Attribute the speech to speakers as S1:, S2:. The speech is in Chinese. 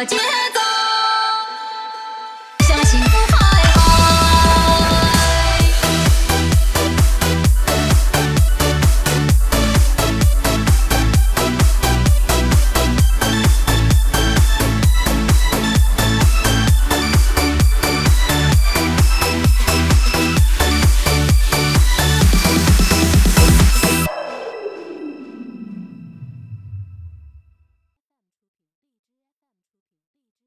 S1: 我